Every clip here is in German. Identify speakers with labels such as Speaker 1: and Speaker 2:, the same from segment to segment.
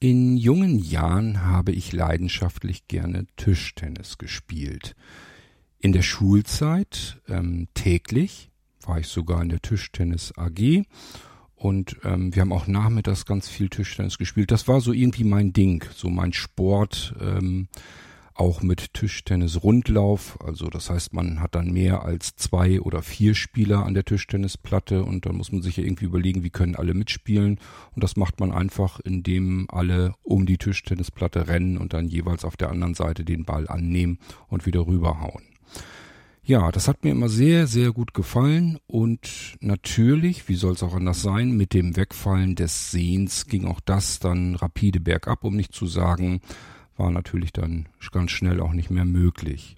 Speaker 1: In jungen Jahren habe ich leidenschaftlich gerne Tischtennis gespielt. In der Schulzeit ähm, täglich war ich sogar in der Tischtennis AG und ähm, wir haben auch nachmittags ganz viel Tischtennis gespielt. Das war so irgendwie mein Ding, so mein Sport. Ähm, auch mit Tischtennis-Rundlauf. Also das heißt, man hat dann mehr als zwei oder vier Spieler an der Tischtennisplatte und dann muss man sich ja irgendwie überlegen, wie können alle mitspielen. Und das macht man einfach, indem alle um die Tischtennisplatte rennen und dann jeweils auf der anderen Seite den Ball annehmen und wieder rüberhauen. Ja, das hat mir immer sehr, sehr gut gefallen und natürlich, wie soll es auch anders sein, mit dem Wegfallen des Sehens ging auch das dann rapide bergab, um nicht zu sagen, war natürlich dann ganz schnell auch nicht mehr möglich.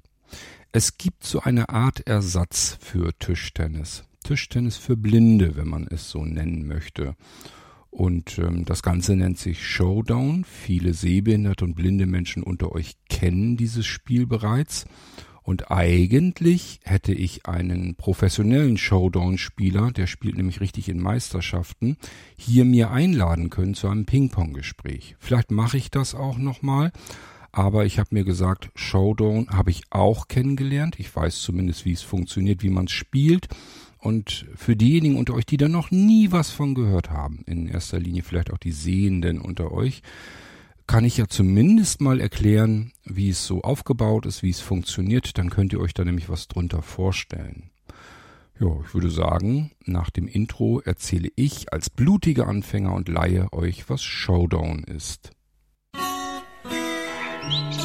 Speaker 1: Es gibt so eine Art Ersatz für Tischtennis. Tischtennis für Blinde, wenn man es so nennen möchte. Und ähm, das Ganze nennt sich Showdown. Viele sehbehinderte und blinde Menschen unter euch kennen dieses Spiel bereits. Und eigentlich hätte ich einen professionellen Showdown-Spieler, der spielt nämlich richtig in Meisterschaften, hier mir einladen können zu einem Ping-Pong-Gespräch. Vielleicht mache ich das auch nochmal, aber ich habe mir gesagt, Showdown habe ich auch kennengelernt. Ich weiß zumindest, wie es funktioniert, wie man es spielt. Und für diejenigen unter euch, die da noch nie was von gehört haben, in erster Linie vielleicht auch die Sehenden unter euch, kann ich ja zumindest mal erklären, wie es so aufgebaut ist, wie es funktioniert. Dann könnt ihr euch da nämlich was drunter vorstellen. Ja, ich würde sagen, nach dem Intro erzähle ich als blutiger Anfänger und Laie euch, was Showdown ist. Musik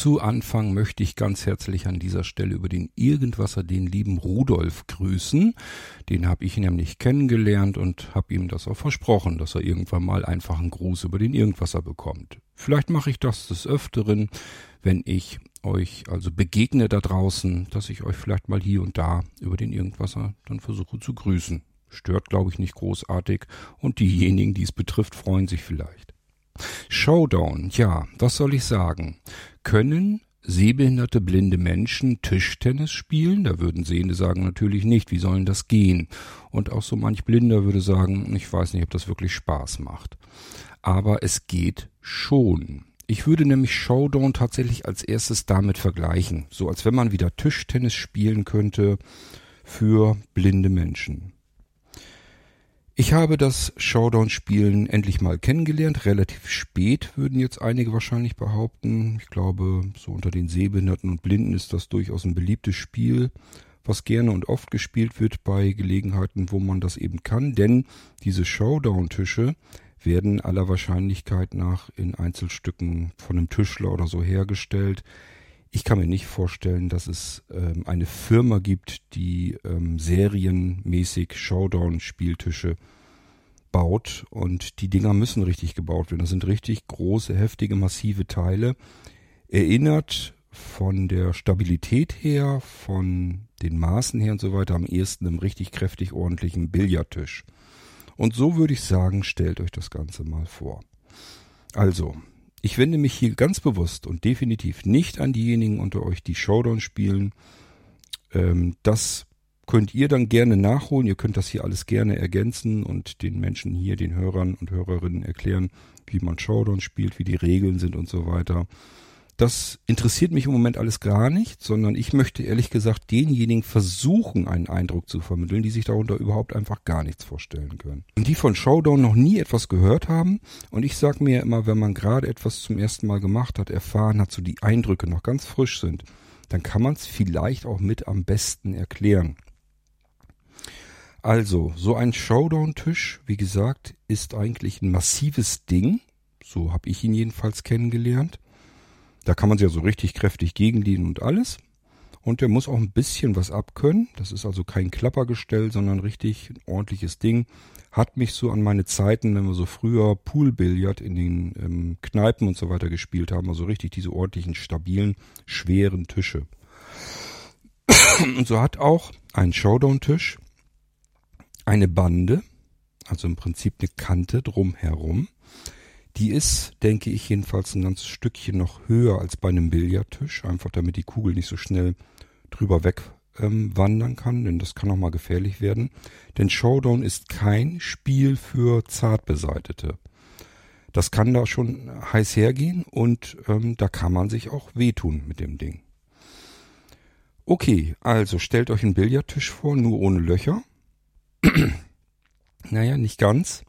Speaker 1: Zu Anfang möchte ich ganz herzlich an dieser Stelle über den Irgendwasser den lieben Rudolf grüßen. Den habe ich nämlich kennengelernt und habe ihm das auch versprochen, dass er irgendwann mal einfach einen Gruß über den Irgendwasser bekommt. Vielleicht mache ich das des Öfteren, wenn ich euch also begegne da draußen, dass ich euch vielleicht mal hier und da über den Irgendwasser dann versuche zu grüßen. Stört, glaube ich, nicht großartig und diejenigen, die es betrifft, freuen sich vielleicht. Showdown, ja, was soll ich sagen? Können sehbehinderte blinde Menschen Tischtennis spielen? Da würden Sehende sagen natürlich nicht, wie sollen das gehen? Und auch so manch Blinder würde sagen, ich weiß nicht, ob das wirklich Spaß macht. Aber es geht schon. Ich würde nämlich Showdown tatsächlich als erstes damit vergleichen, so als wenn man wieder Tischtennis spielen könnte für blinde Menschen. Ich habe das Showdown-Spielen endlich mal kennengelernt, relativ spät, würden jetzt einige wahrscheinlich behaupten. Ich glaube, so unter den Sehbehinderten und Blinden ist das durchaus ein beliebtes Spiel, was gerne und oft gespielt wird bei Gelegenheiten, wo man das eben kann, denn diese Showdown-Tische werden aller Wahrscheinlichkeit nach in Einzelstücken von einem Tischler oder so hergestellt. Ich kann mir nicht vorstellen, dass es ähm, eine Firma gibt, die ähm, serienmäßig Showdown-Spieltische baut und die Dinger müssen richtig gebaut werden. Das sind richtig große, heftige, massive Teile. Erinnert von der Stabilität her, von den Maßen her und so weiter am ehesten einem richtig kräftig ordentlichen Billardtisch. Und so würde ich sagen, stellt euch das Ganze mal vor. Also, ich wende mich hier ganz bewusst und definitiv nicht an diejenigen unter euch, die Showdown spielen. Ähm, das könnt ihr dann gerne nachholen. Ihr könnt das hier alles gerne ergänzen und den Menschen hier, den Hörern und Hörerinnen erklären, wie man Showdown spielt, wie die Regeln sind und so weiter. Das interessiert mich im Moment alles gar nicht, sondern ich möchte ehrlich gesagt denjenigen versuchen, einen Eindruck zu vermitteln, die sich darunter überhaupt einfach gar nichts vorstellen können. Und die von Showdown noch nie etwas gehört haben. Und ich sage mir immer, wenn man gerade etwas zum ersten Mal gemacht hat, erfahren hat, so die Eindrücke noch ganz frisch sind, dann kann man es vielleicht auch mit am besten erklären. Also, so ein Showdown-Tisch, wie gesagt, ist eigentlich ein massives Ding. So habe ich ihn jedenfalls kennengelernt. Da kann man sich ja so richtig kräftig gegenlehnen und alles. Und der muss auch ein bisschen was abkönnen. Das ist also kein Klappergestell, sondern richtig ein ordentliches Ding. Hat mich so an meine Zeiten, wenn wir so früher Poolbillard in den ähm, Kneipen und so weiter gespielt haben, also richtig diese ordentlichen, stabilen, schweren Tische. Und so hat auch ein Showdown-Tisch eine Bande, also im Prinzip eine Kante drumherum, Die ist, denke ich, jedenfalls ein ganzes Stückchen noch höher als bei einem Billardtisch, einfach damit die Kugel nicht so schnell drüber weg ähm, kann, denn das kann auch mal gefährlich werden. Denn Showdown ist kein Spiel für Zartbeseitete. Das kann da schon heiß hergehen und ähm, da kann man sich auch wehtun mit dem Ding. Okay, also stellt euch einen Billardtisch vor, nur ohne Löcher. naja, nicht ganz.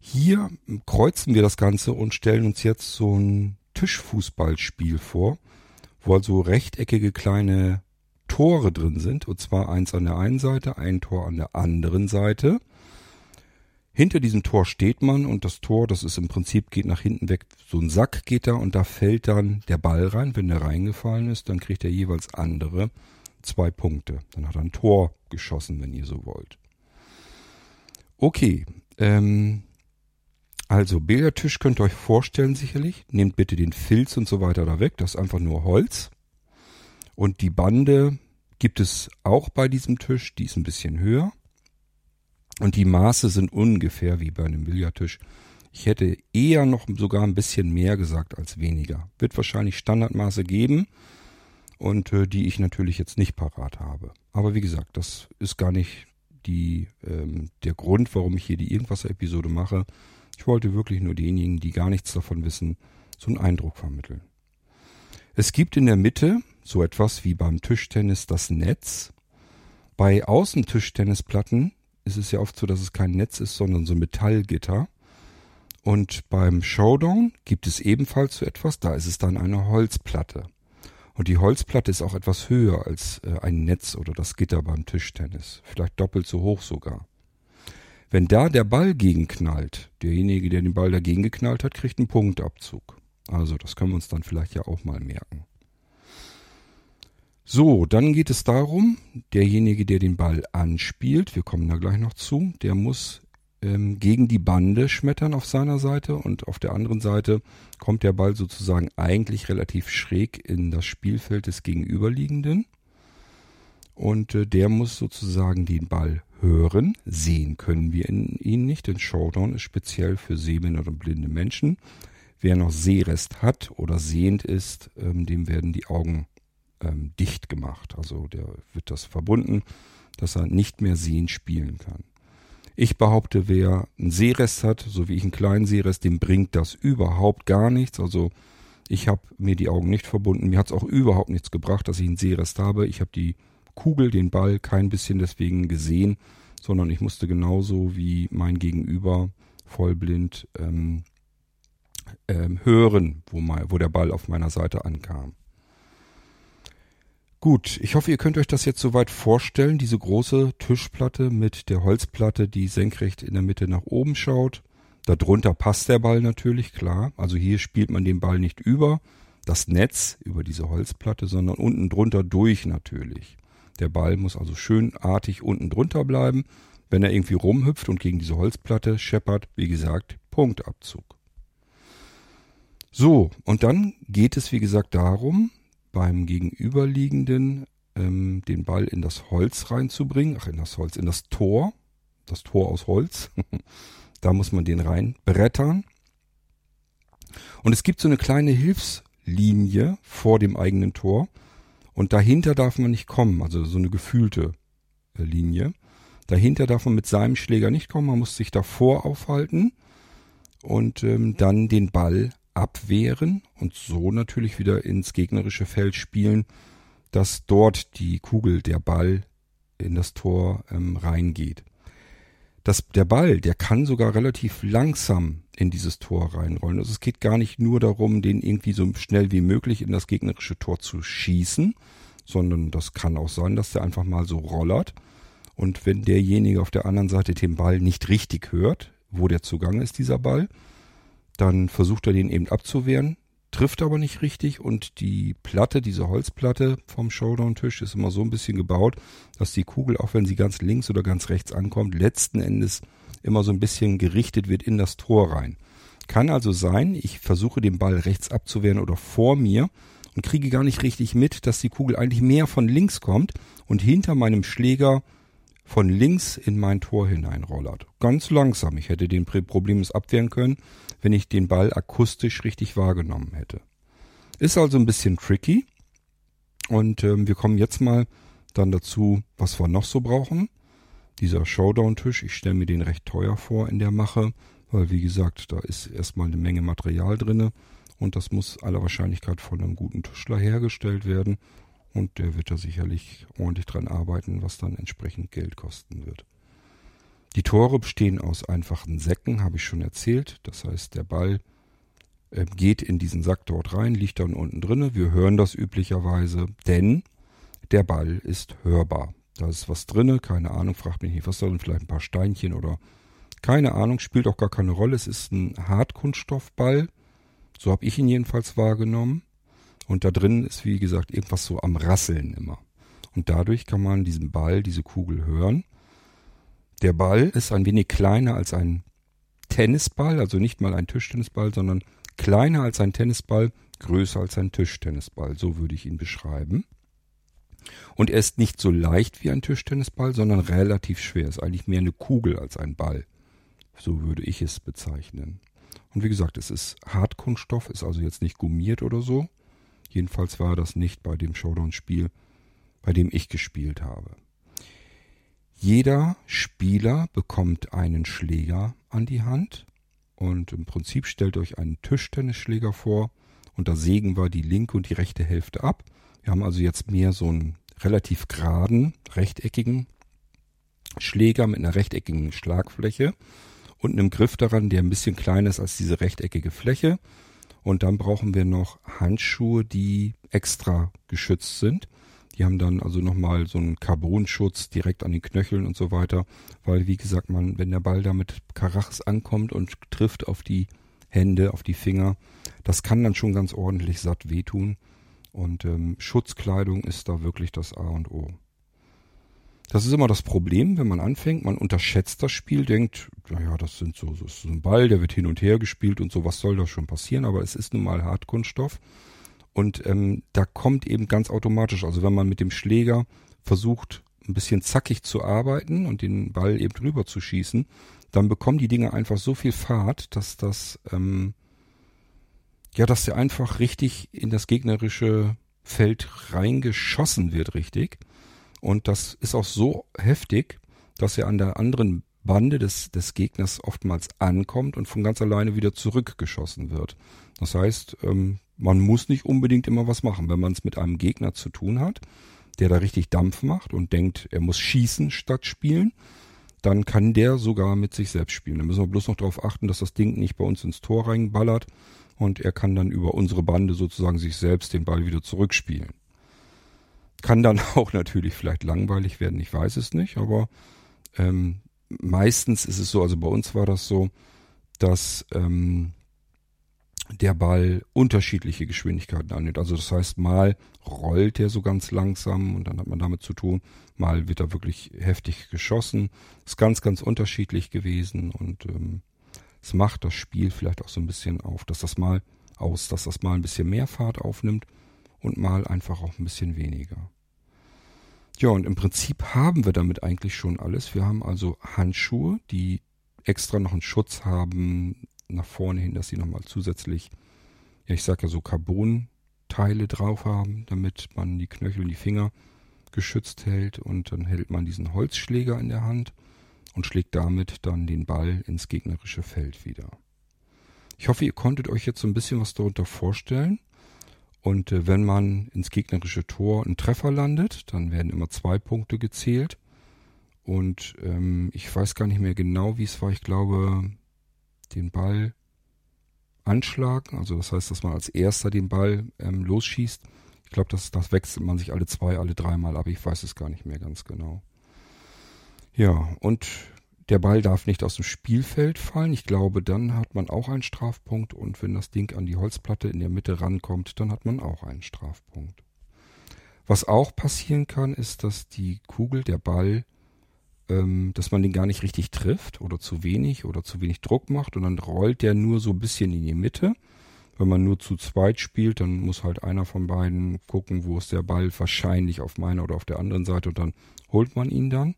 Speaker 1: Hier kreuzen wir das Ganze und stellen uns jetzt so ein Tischfußballspiel vor, wo also rechteckige kleine Tore drin sind, und zwar eins an der einen Seite, ein Tor an der anderen Seite. Hinter diesem Tor steht man und das Tor, das ist im Prinzip, geht nach hinten weg, so ein Sack geht da und da fällt dann der Ball rein. Wenn der reingefallen ist, dann kriegt er jeweils andere zwei Punkte. Dann hat er ein Tor geschossen, wenn ihr so wollt. Okay, ähm, also Billardtisch könnt ihr euch vorstellen sicherlich. Nehmt bitte den Filz und so weiter da weg, das ist einfach nur Holz. Und die Bande gibt es auch bei diesem Tisch, die ist ein bisschen höher. Und die Maße sind ungefähr wie bei einem Billardtisch. Ich hätte eher noch sogar ein bisschen mehr gesagt als weniger. Wird wahrscheinlich Standardmaße geben und äh, die ich natürlich jetzt nicht parat habe. Aber wie gesagt, das ist gar nicht die, ähm, der Grund, warum ich hier die Irgendwas-Episode mache. Ich wollte wirklich nur denjenigen, die gar nichts davon wissen, so einen Eindruck vermitteln. Es gibt in der Mitte so etwas wie beim Tischtennis das Netz. Bei Außentischtennisplatten ist es ja oft so, dass es kein Netz ist, sondern so Metallgitter. Und beim Showdown gibt es ebenfalls so etwas, da ist es dann eine Holzplatte. Und die Holzplatte ist auch etwas höher als äh, ein Netz oder das Gitter beim Tischtennis. Vielleicht doppelt so hoch sogar. Wenn da der Ball gegenknallt, derjenige, der den Ball dagegen geknallt hat, kriegt einen Punktabzug. Also das können wir uns dann vielleicht ja auch mal merken. So, dann geht es darum, derjenige, der den Ball anspielt, wir kommen da gleich noch zu, der muss ähm, gegen die Bande schmettern auf seiner Seite und auf der anderen Seite kommt der Ball sozusagen eigentlich relativ schräg in das Spielfeld des Gegenüberliegenden. Und äh, der muss sozusagen den Ball hören. Sehen können wir ihn nicht, denn Showdown ist speziell für sehbehinderte und blinde Menschen. Wer noch Sehrest hat oder sehend ist, ähm, dem werden die Augen ähm, dicht gemacht. Also der wird das verbunden, dass er nicht mehr sehend spielen kann. Ich behaupte, wer einen Sehrest hat, so wie ich einen kleinen Sehrest, dem bringt das überhaupt gar nichts. Also ich habe mir die Augen nicht verbunden. Mir hat es auch überhaupt nichts gebracht, dass ich einen Sehrest habe. Ich habe die Kugel, den Ball kein bisschen deswegen gesehen, sondern ich musste genauso wie mein Gegenüber vollblind ähm, ähm, hören, wo, mal, wo der Ball auf meiner Seite ankam. Gut, ich hoffe, ihr könnt euch das jetzt soweit vorstellen, diese große Tischplatte mit der Holzplatte, die senkrecht in der Mitte nach oben schaut. Darunter passt der Ball natürlich, klar. Also hier spielt man den Ball nicht über das Netz, über diese Holzplatte, sondern unten drunter durch natürlich. Der Ball muss also schön artig unten drunter bleiben. Wenn er irgendwie rumhüpft und gegen diese Holzplatte scheppert, wie gesagt, Punktabzug. So, und dann geht es, wie gesagt, darum, beim Gegenüberliegenden ähm, den Ball in das Holz reinzubringen. Ach, in das Holz, in das Tor. Das Tor aus Holz. da muss man den reinbrettern. Und es gibt so eine kleine Hilfslinie vor dem eigenen Tor. Und dahinter darf man nicht kommen, also so eine gefühlte äh, Linie. Dahinter darf man mit seinem Schläger nicht kommen, man muss sich davor aufhalten und ähm, dann den Ball abwehren und so natürlich wieder ins gegnerische Feld spielen, dass dort die Kugel, der Ball in das Tor ähm, reingeht. Das, der Ball, der kann sogar relativ langsam in dieses Tor reinrollen. Also es geht gar nicht nur darum, den irgendwie so schnell wie möglich in das gegnerische Tor zu schießen, sondern das kann auch sein, dass der einfach mal so rollert. Und wenn derjenige auf der anderen Seite den Ball nicht richtig hört, wo der Zugang ist, dieser Ball, dann versucht er den eben abzuwehren, trifft aber nicht richtig und die Platte, diese Holzplatte vom Showdown-Tisch ist immer so ein bisschen gebaut, dass die Kugel, auch wenn sie ganz links oder ganz rechts ankommt, letzten Endes immer so ein bisschen gerichtet wird in das Tor rein. Kann also sein, ich versuche den Ball rechts abzuwehren oder vor mir und kriege gar nicht richtig mit, dass die Kugel eigentlich mehr von links kommt und hinter meinem Schläger von links in mein Tor hineinrollert. Ganz langsam. Ich hätte den problemlos abwehren können, wenn ich den Ball akustisch richtig wahrgenommen hätte. Ist also ein bisschen tricky. Und ähm, wir kommen jetzt mal dann dazu, was wir noch so brauchen. Dieser Showdown-Tisch, ich stelle mir den recht teuer vor in der Mache, weil wie gesagt, da ist erstmal eine Menge Material drinne und das muss aller Wahrscheinlichkeit von einem guten Tischler hergestellt werden und der wird da sicherlich ordentlich dran arbeiten, was dann entsprechend Geld kosten wird. Die Tore bestehen aus einfachen Säcken, habe ich schon erzählt. Das heißt, der Ball äh, geht in diesen Sack dort rein, liegt dann unten drinne. Wir hören das üblicherweise, denn der Ball ist hörbar. Da ist was drinne, keine Ahnung, fragt mich nicht, was soll denn, vielleicht ein paar Steinchen oder keine Ahnung, spielt auch gar keine Rolle. Es ist ein Hartkunststoffball, so habe ich ihn jedenfalls wahrgenommen. Und da drin ist, wie gesagt, irgendwas so am Rasseln immer. Und dadurch kann man diesen Ball, diese Kugel hören. Der Ball ist ein wenig kleiner als ein Tennisball, also nicht mal ein Tischtennisball, sondern kleiner als ein Tennisball, größer als ein Tischtennisball. So würde ich ihn beschreiben. Und er ist nicht so leicht wie ein Tischtennisball, sondern relativ schwer. Ist eigentlich mehr eine Kugel als ein Ball. So würde ich es bezeichnen. Und wie gesagt, es ist Hartkunststoff, ist also jetzt nicht gummiert oder so. Jedenfalls war das nicht bei dem Showdown-Spiel, bei dem ich gespielt habe. Jeder Spieler bekommt einen Schläger an die Hand und im Prinzip stellt euch einen Tischtennisschläger vor und da sägen wir die linke und die rechte Hälfte ab wir haben also jetzt mehr so einen relativ geraden, rechteckigen Schläger mit einer rechteckigen Schlagfläche und einem Griff daran, der ein bisschen kleiner ist als diese rechteckige Fläche. Und dann brauchen wir noch Handschuhe, die extra geschützt sind. Die haben dann also nochmal so einen Carbonschutz direkt an den Knöcheln und so weiter, weil wie gesagt, man, wenn der Ball da mit Karachs ankommt und trifft auf die Hände, auf die Finger, das kann dann schon ganz ordentlich satt wehtun. Und ähm, Schutzkleidung ist da wirklich das A und O. Das ist immer das Problem, wenn man anfängt, man unterschätzt das Spiel, denkt, naja, das sind so, so ist so ein Ball, der wird hin und her gespielt und so, was soll da schon passieren? Aber es ist nun mal Hartkunststoff. Und ähm, da kommt eben ganz automatisch, also wenn man mit dem Schläger versucht, ein bisschen zackig zu arbeiten und den Ball eben drüber zu schießen, dann bekommen die Dinge einfach so viel Fahrt, dass das ähm, ja, dass der einfach richtig in das gegnerische Feld reingeschossen wird, richtig. Und das ist auch so heftig, dass er an der anderen Bande des, des Gegners oftmals ankommt und von ganz alleine wieder zurückgeschossen wird. Das heißt, ähm, man muss nicht unbedingt immer was machen. Wenn man es mit einem Gegner zu tun hat, der da richtig Dampf macht und denkt, er muss schießen statt spielen, dann kann der sogar mit sich selbst spielen. Da müssen wir bloß noch darauf achten, dass das Ding nicht bei uns ins Tor reinballert, und er kann dann über unsere Bande sozusagen sich selbst den Ball wieder zurückspielen. Kann dann auch natürlich vielleicht langweilig werden, ich weiß es nicht, aber ähm, meistens ist es so, also bei uns war das so, dass ähm, der Ball unterschiedliche Geschwindigkeiten annimmt. Also das heißt, mal rollt er so ganz langsam und dann hat man damit zu tun, mal wird er wirklich heftig geschossen. Ist ganz, ganz unterschiedlich gewesen und ähm, es macht das Spiel vielleicht auch so ein bisschen auf, dass das mal aus, dass das mal ein bisschen mehr Fahrt aufnimmt und mal einfach auch ein bisschen weniger. Ja, und im Prinzip haben wir damit eigentlich schon alles. Wir haben also Handschuhe, die extra noch einen Schutz haben nach vorne hin, dass sie nochmal zusätzlich, ja, ich sag ja so Carbon-Teile drauf haben, damit man die Knöchel und die Finger geschützt hält und dann hält man diesen Holzschläger in der Hand und schlägt damit dann den Ball ins gegnerische Feld wieder. Ich hoffe, ihr konntet euch jetzt so ein bisschen was darunter vorstellen. Und äh, wenn man ins gegnerische Tor einen Treffer landet, dann werden immer zwei Punkte gezählt. Und ähm, ich weiß gar nicht mehr genau, wie es war. Ich glaube, den Ball anschlagen, also das heißt, dass man als erster den Ball ähm, losschießt. Ich glaube, das, das wechselt man sich alle zwei, alle dreimal ab. Ich weiß es gar nicht mehr ganz genau. Ja, und der Ball darf nicht aus dem Spielfeld fallen. Ich glaube, dann hat man auch einen Strafpunkt. Und wenn das Ding an die Holzplatte in der Mitte rankommt, dann hat man auch einen Strafpunkt. Was auch passieren kann, ist, dass die Kugel, der Ball, ähm, dass man den gar nicht richtig trifft oder zu wenig oder zu wenig Druck macht und dann rollt der nur so ein bisschen in die Mitte. Wenn man nur zu zweit spielt, dann muss halt einer von beiden gucken, wo ist der Ball wahrscheinlich auf meiner oder auf der anderen Seite und dann holt man ihn dann.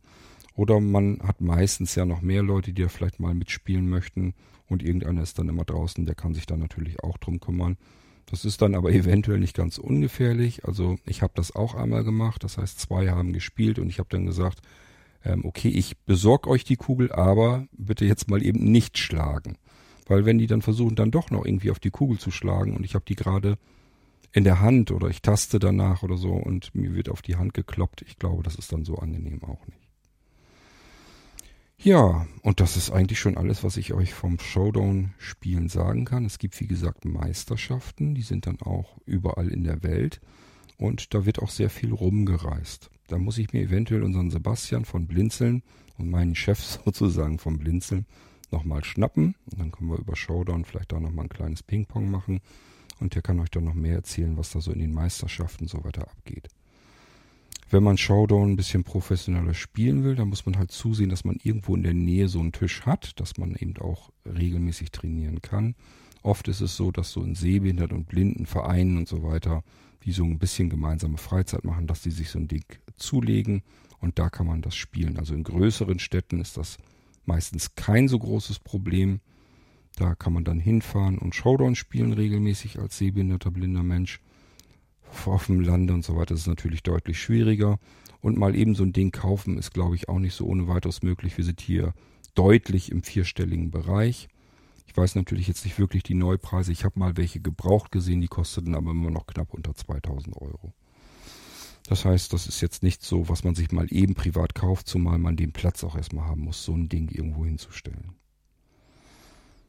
Speaker 1: Oder man hat meistens ja noch mehr Leute, die da vielleicht mal mitspielen möchten und irgendeiner ist dann immer draußen, der kann sich dann natürlich auch drum kümmern. Das ist dann aber eventuell nicht ganz ungefährlich. Also ich habe das auch einmal gemacht. Das heißt, zwei haben gespielt und ich habe dann gesagt, ähm, okay, ich besorge euch die Kugel, aber bitte jetzt mal eben nicht schlagen. Weil wenn die dann versuchen, dann doch noch irgendwie auf die Kugel zu schlagen und ich habe die gerade in der Hand oder ich taste danach oder so und mir wird auf die Hand gekloppt, ich glaube, das ist dann so angenehm auch nicht. Ja, und das ist eigentlich schon alles, was ich euch vom Showdown-Spielen sagen kann. Es gibt, wie gesagt, Meisterschaften, die sind dann auch überall in der Welt und da wird auch sehr viel rumgereist. Da muss ich mir eventuell unseren Sebastian von Blinzeln und meinen Chef sozusagen vom Blinzeln nochmal schnappen. Und dann können wir über Showdown vielleicht da nochmal ein kleines Ping-Pong machen. Und der kann euch dann noch mehr erzählen, was da so in den Meisterschaften so weiter abgeht. Wenn man Showdown ein bisschen professioneller spielen will, dann muss man halt zusehen, dass man irgendwo in der Nähe so einen Tisch hat, dass man eben auch regelmäßig trainieren kann. Oft ist es so, dass so in Sehbehinderten und Blindenvereinen und so weiter, die so ein bisschen gemeinsame Freizeit machen, dass die sich so ein Ding zulegen und da kann man das spielen. Also in größeren Städten ist das meistens kein so großes Problem. Da kann man dann hinfahren und Showdown spielen regelmäßig als sehbehinderter blinder Mensch auf dem Lande und so weiter ist es natürlich deutlich schwieriger. Und mal eben so ein Ding kaufen ist, glaube ich, auch nicht so ohne weiteres möglich. Wir sind hier deutlich im vierstelligen Bereich. Ich weiß natürlich jetzt nicht wirklich die Neupreise. Ich habe mal welche gebraucht gesehen, die kosteten aber immer noch knapp unter 2000 Euro. Das heißt, das ist jetzt nicht so, was man sich mal eben privat kauft, zumal man den Platz auch erstmal haben muss, so ein Ding irgendwo hinzustellen.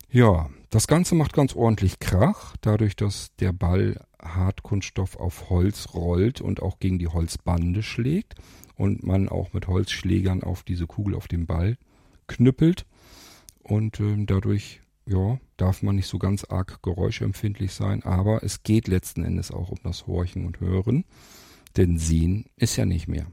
Speaker 1: Ja, das Ganze macht ganz ordentlich Krach, dadurch, dass der Ball Hartkunststoff auf Holz rollt und auch gegen die Holzbande schlägt und man auch mit Holzschlägern auf diese Kugel auf dem Ball knüppelt und äh, dadurch ja, darf man nicht so ganz arg geräuschempfindlich sein, aber es geht letzten Endes auch um das Horchen und Hören, denn Sehen ist ja nicht mehr.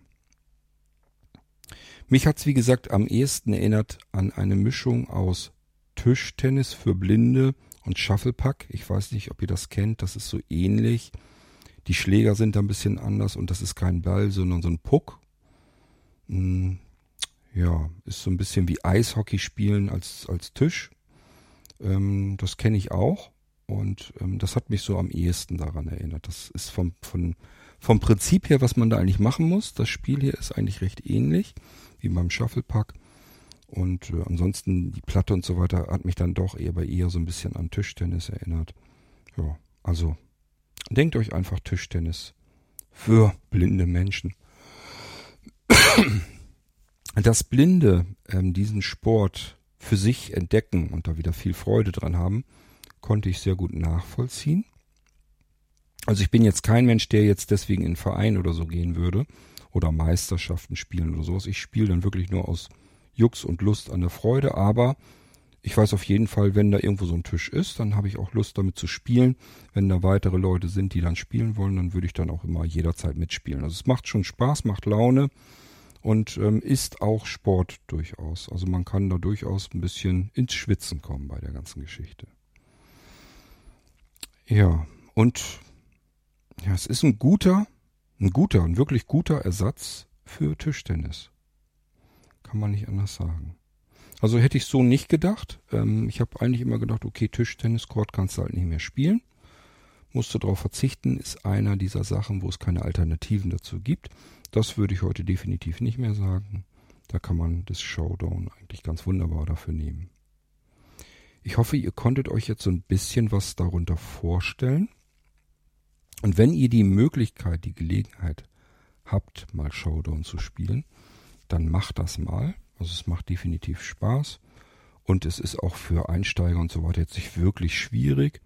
Speaker 1: Mich hat's wie gesagt am ehesten erinnert an eine Mischung aus Tischtennis für Blinde und Shufflepack. Ich weiß nicht, ob ihr das kennt. Das ist so ähnlich. Die Schläger sind da ein bisschen anders und das ist kein Ball, sondern so ein Puck. Hm, ja, ist so ein bisschen wie Eishockey spielen als, als Tisch. Ähm, das kenne ich auch. Und ähm, das hat mich so am ehesten daran erinnert. Das ist vom, von, vom Prinzip her, was man da eigentlich machen muss. Das Spiel hier ist eigentlich recht ähnlich wie beim Shufflepack. Und äh, ansonsten die Platte und so weiter hat mich dann doch eher bei eher so ein bisschen an Tischtennis erinnert. Ja, also denkt euch einfach Tischtennis für blinde Menschen. Dass Blinde ähm, diesen Sport für sich entdecken und da wieder viel Freude dran haben, konnte ich sehr gut nachvollziehen. Also ich bin jetzt kein Mensch, der jetzt deswegen in Verein oder so gehen würde oder Meisterschaften spielen oder sowas. Ich spiele dann wirklich nur aus Jux und Lust an der Freude, aber ich weiß auf jeden Fall, wenn da irgendwo so ein Tisch ist, dann habe ich auch Lust damit zu spielen. Wenn da weitere Leute sind, die dann spielen wollen, dann würde ich dann auch immer jederzeit mitspielen. Also es macht schon Spaß, macht Laune und ähm, ist auch Sport durchaus. Also man kann da durchaus ein bisschen ins Schwitzen kommen bei der ganzen Geschichte. Ja, und ja, es ist ein guter, ein guter, ein wirklich guter Ersatz für Tischtennis. Kann man nicht anders sagen. Also hätte ich so nicht gedacht. Ähm, ich habe eigentlich immer gedacht, okay, Tischtenniscourt kannst du halt nicht mehr spielen. Musste darauf verzichten, ist einer dieser Sachen, wo es keine Alternativen dazu gibt. Das würde ich heute definitiv nicht mehr sagen. Da kann man das Showdown eigentlich ganz wunderbar dafür nehmen. Ich hoffe, ihr konntet euch jetzt so ein bisschen was darunter vorstellen. Und wenn ihr die Möglichkeit, die Gelegenheit habt, mal Showdown zu spielen, dann macht das mal. Also es macht definitiv Spaß. Und es ist auch für Einsteiger und so weiter jetzt nicht wirklich schwierig.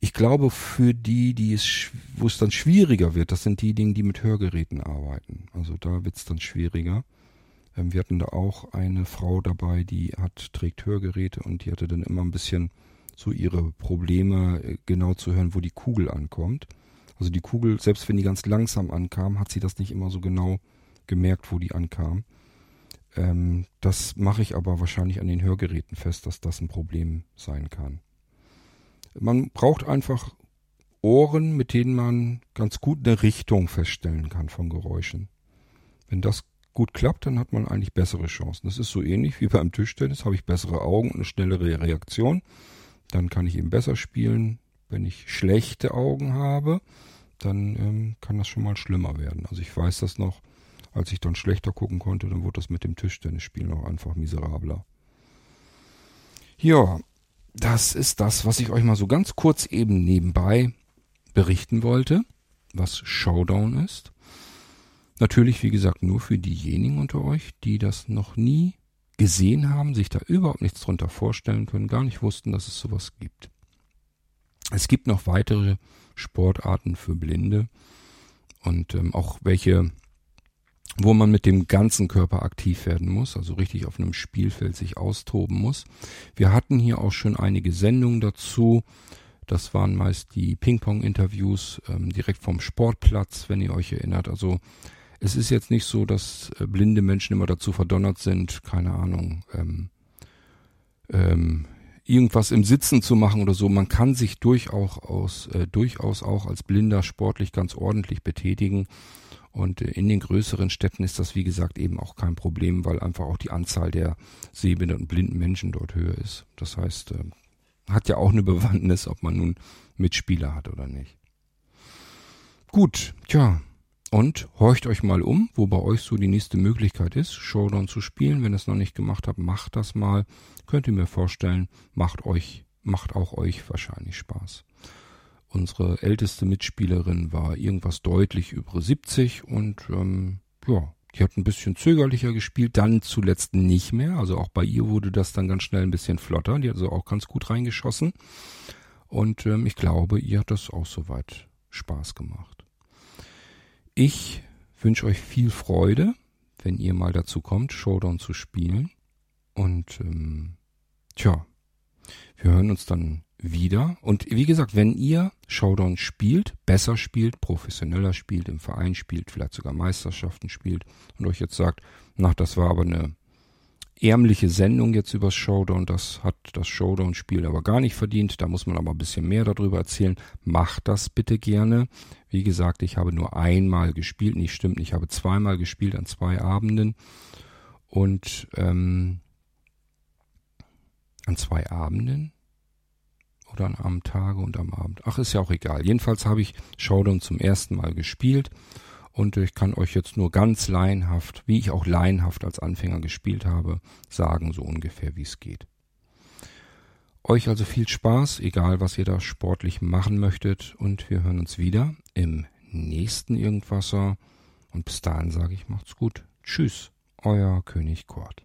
Speaker 1: Ich glaube, für die, die es, wo es dann schwieriger wird, das sind die Dinge, die mit Hörgeräten arbeiten. Also da wird es dann schwieriger. Ähm, wir hatten da auch eine Frau dabei, die hat, trägt Hörgeräte und die hatte dann immer ein bisschen so ihre Probleme, äh, genau zu hören, wo die Kugel ankommt. Also die Kugel, selbst wenn die ganz langsam ankam, hat sie das nicht immer so genau gemerkt, wo die ankam. Ähm, das mache ich aber wahrscheinlich an den Hörgeräten fest, dass das ein Problem sein kann. Man braucht einfach Ohren, mit denen man ganz gut eine Richtung feststellen kann von Geräuschen. Wenn das gut klappt, dann hat man eigentlich bessere Chancen. Das ist so ähnlich wie beim Tischtennis, habe ich bessere Augen und eine schnellere Reaktion. Dann kann ich eben besser spielen. Wenn ich schlechte Augen habe, dann ähm, kann das schon mal schlimmer werden. Also ich weiß das noch, als ich dann schlechter gucken konnte, dann wurde das mit dem Tischtennisspielen auch einfach miserabler. Ja, das ist das, was ich euch mal so ganz kurz eben nebenbei berichten wollte, was Showdown ist. Natürlich, wie gesagt, nur für diejenigen unter euch, die das noch nie gesehen haben, sich da überhaupt nichts drunter vorstellen können, gar nicht wussten, dass es sowas gibt. Es gibt noch weitere Sportarten für Blinde und ähm, auch welche, wo man mit dem ganzen Körper aktiv werden muss, also richtig auf einem Spielfeld sich austoben muss. Wir hatten hier auch schon einige Sendungen dazu. Das waren meist die Ping-Pong-Interviews ähm, direkt vom Sportplatz, wenn ihr euch erinnert. Also es ist jetzt nicht so, dass äh, blinde Menschen immer dazu verdonnert sind, keine Ahnung, ähm, ähm, irgendwas im Sitzen zu machen oder so. Man kann sich durchaus, aus, äh, durchaus auch als Blinder sportlich ganz ordentlich betätigen. Und äh, in den größeren Städten ist das, wie gesagt, eben auch kein Problem, weil einfach auch die Anzahl der sehbehinderten und blinden Menschen dort höher ist. Das heißt, äh, hat ja auch eine Bewandtnis, ob man nun Mitspieler hat oder nicht. Gut, tja, und horcht euch mal um, wo bei euch so die nächste Möglichkeit ist, Showdown zu spielen. Wenn ihr es noch nicht gemacht habt, macht das mal. Könnt ihr mir vorstellen, macht euch, macht auch euch wahrscheinlich Spaß. Unsere älteste Mitspielerin war irgendwas deutlich über 70 und ähm, ja, die hat ein bisschen zögerlicher gespielt, dann zuletzt nicht mehr. Also auch bei ihr wurde das dann ganz schnell ein bisschen flotter. Die hat also auch ganz gut reingeschossen. Und ähm, ich glaube, ihr hat das auch soweit Spaß gemacht. Ich wünsche euch viel Freude, wenn ihr mal dazu kommt, Showdown zu spielen. Und ähm, tja, wir hören uns dann wieder. Und wie gesagt, wenn ihr Showdown spielt, besser spielt, professioneller spielt, im Verein spielt, vielleicht sogar Meisterschaften spielt und euch jetzt sagt, nach das war aber eine ärmliche Sendung jetzt über Showdown. Das hat das Showdown-Spiel aber gar nicht verdient. Da muss man aber ein bisschen mehr darüber erzählen. Macht das bitte gerne. Wie gesagt, ich habe nur einmal gespielt. Nicht stimmt, ich habe zweimal gespielt an zwei Abenden. Und ähm, an zwei Abenden? Oder am Tage und am Abend? Ach, ist ja auch egal. Jedenfalls habe ich Showdown zum ersten Mal gespielt und ich kann euch jetzt nur ganz laienhaft, wie ich auch laienhaft als Anfänger gespielt habe, sagen, so ungefähr wie es geht. Euch also viel Spaß, egal was ihr da sportlich machen möchtet, und wir hören uns wieder im nächsten Irgendwasser. Und bis dahin sage ich, macht's gut. Tschüss, euer König Kurt.